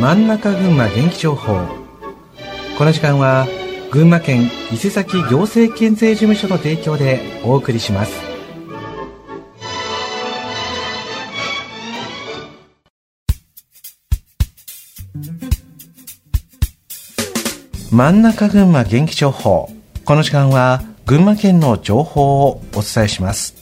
真ん中群馬元気情報。この時間は群馬県伊勢崎行政県税事務所の提供でお送りします。真ん中群馬元気情報。この時間は群馬県の情報をお伝えします。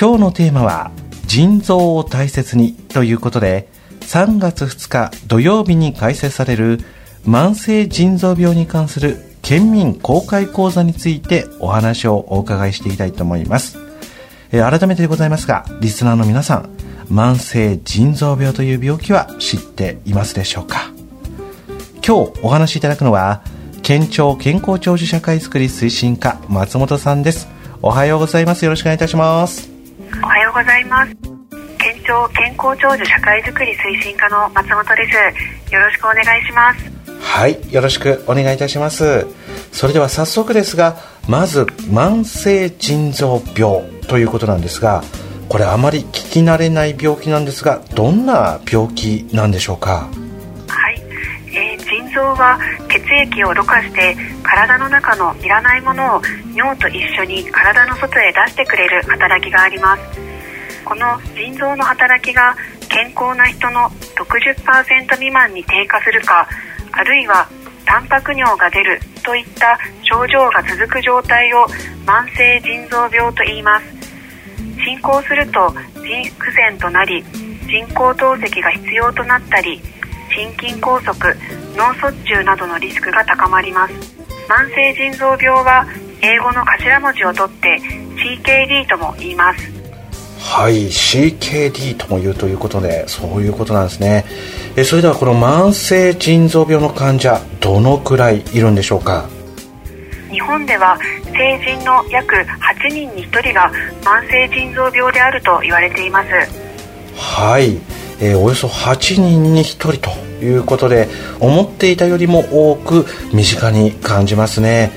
今日のテーマは腎臓を大切にということで3月2日土曜日に開催される慢性腎臓病に関する県民公開講座についてお話をお伺いしていきたいと思います。え改めてでございますが、リスナーの皆さん、慢性腎臓病という病気は知っていますでしょうか？今日お話しいただくのは、県庁健康長寿社会づくり推進課松本さんです。おはようございます。よろしくお願いいたします。おはようございます。県庁健康長寿社会づくり推進課の松本です。よろしくお願いします。はいよろしくお願いいたします。それでは早速ですがまず慢性腎臓病ということなんですがこれあまり聞き慣れない病気なんですがどんな病気なんでしょうか？はい、えー、腎臓は血液をろ過して体の中のいらないものを尿と一緒に体の外へ出してくれる働きがありますこの腎臓の働きが健康な人の60%未満に低下するかあるいはタンパク尿が出るといった症状が続く状態を慢性腎臓病と言います。進行すると腎不全となり人工透析が必要となったり心筋梗塞脳卒中などのリスクが高まります。慢性腎臓病は英語の頭文字を取って CKD とも言います。はい CKD とも言うということでそういうことなんですね。えそれではこの慢性腎臓病の患者どのくらいいるんでしょうか？日本では成人の約8人に1人が慢性腎臓病であると言われています。はい、えー、およそ8人に1人ということで思っていたよりも多く身近に感じますね。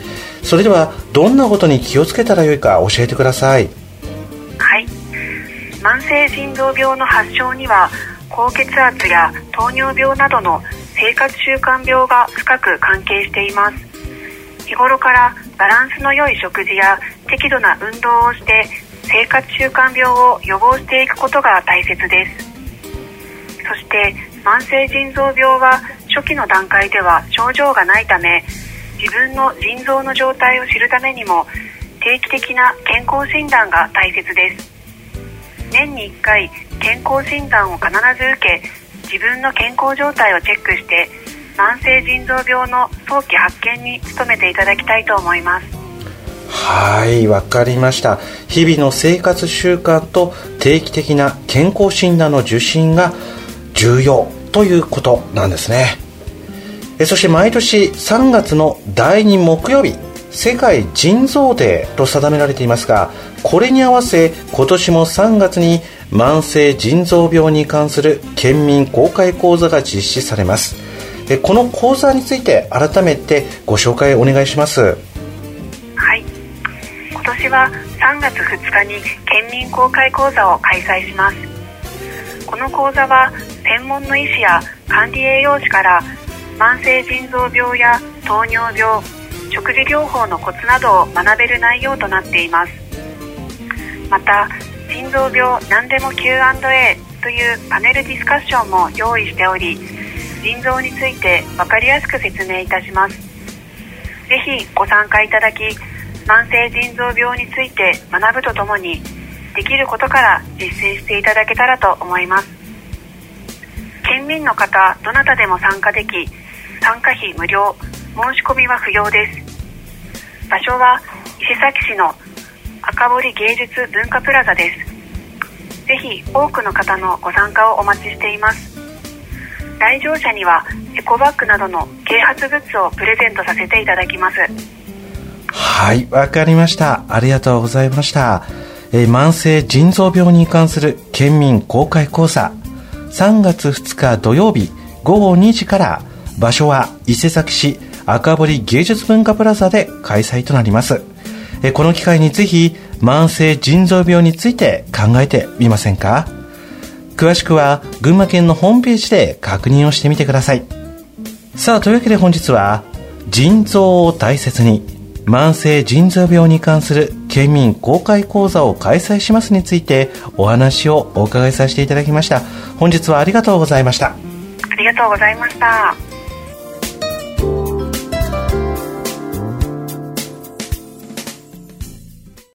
それではどんなことに気をつけたらよいか教えてください慢性腎臓病の発症には高血圧や糖尿病などの生活習慣病が深く関係しています。日頃からバランスの良い食事や適度な運動をして生活習慣病を予防していくことが大切です。そして慢性腎臓病は初期の段階では症状がないため自分の腎臓の状態を知るためにも定期的な健康診断が大切です。年に1回健康診断を必ず受け自分の健康状態をチェックして慢性腎臓病の早期発見に努めていただきたいと思います。はいわかりました。日々の生活習慣と定期的な健康診断の受診が重要ということなんですね。そして毎年3月の第2木曜日世界腎臓デーと定められていますがこれに合わせ今年も3月に慢性腎臓病に関する県民公開講座が実施されます。この講座について改めてご紹介お願いします。はい。今年は3月2日に県民公開講座を開催します。この講座は専門の医師や管理栄養士から慢性腎臓病や糖尿病食事療法のコツなどを学べる内容となっています。また心臓病何でも Q&A というパネルディスカッションも用意しており腎臓について分かりやすく説明いたします。ぜひご参加いただき慢性腎臓病について学ぶとともにできることから実践していただけたらと思います。県民の方どなたでも参加でき参加費無料申し込みは不要です。場所は伊勢崎市の赤堀芸術文化プラザです。ぜひ多くの方のご参加をお待ちしています。来場者にはエコバッグなどの啓発グッズをプレゼントさせていただきます。はいわかりました。ありがとうございました。え、慢性腎臓病に関する県民公開講座。3月2日土曜日午後2時から場所は伊勢崎市赤堀芸術文化プラザで開催となります。えこの機会にぜひ慢性腎臓病について考えてみませんか？詳しくは群馬県のホームページで確認をしてみてください。さあというわけで本日は腎臓を大切に慢性腎臓病に関する県民公開講座を開催しますについてお話をお伺いさせていただきました。本日はありがとうございました。ありがとうございました。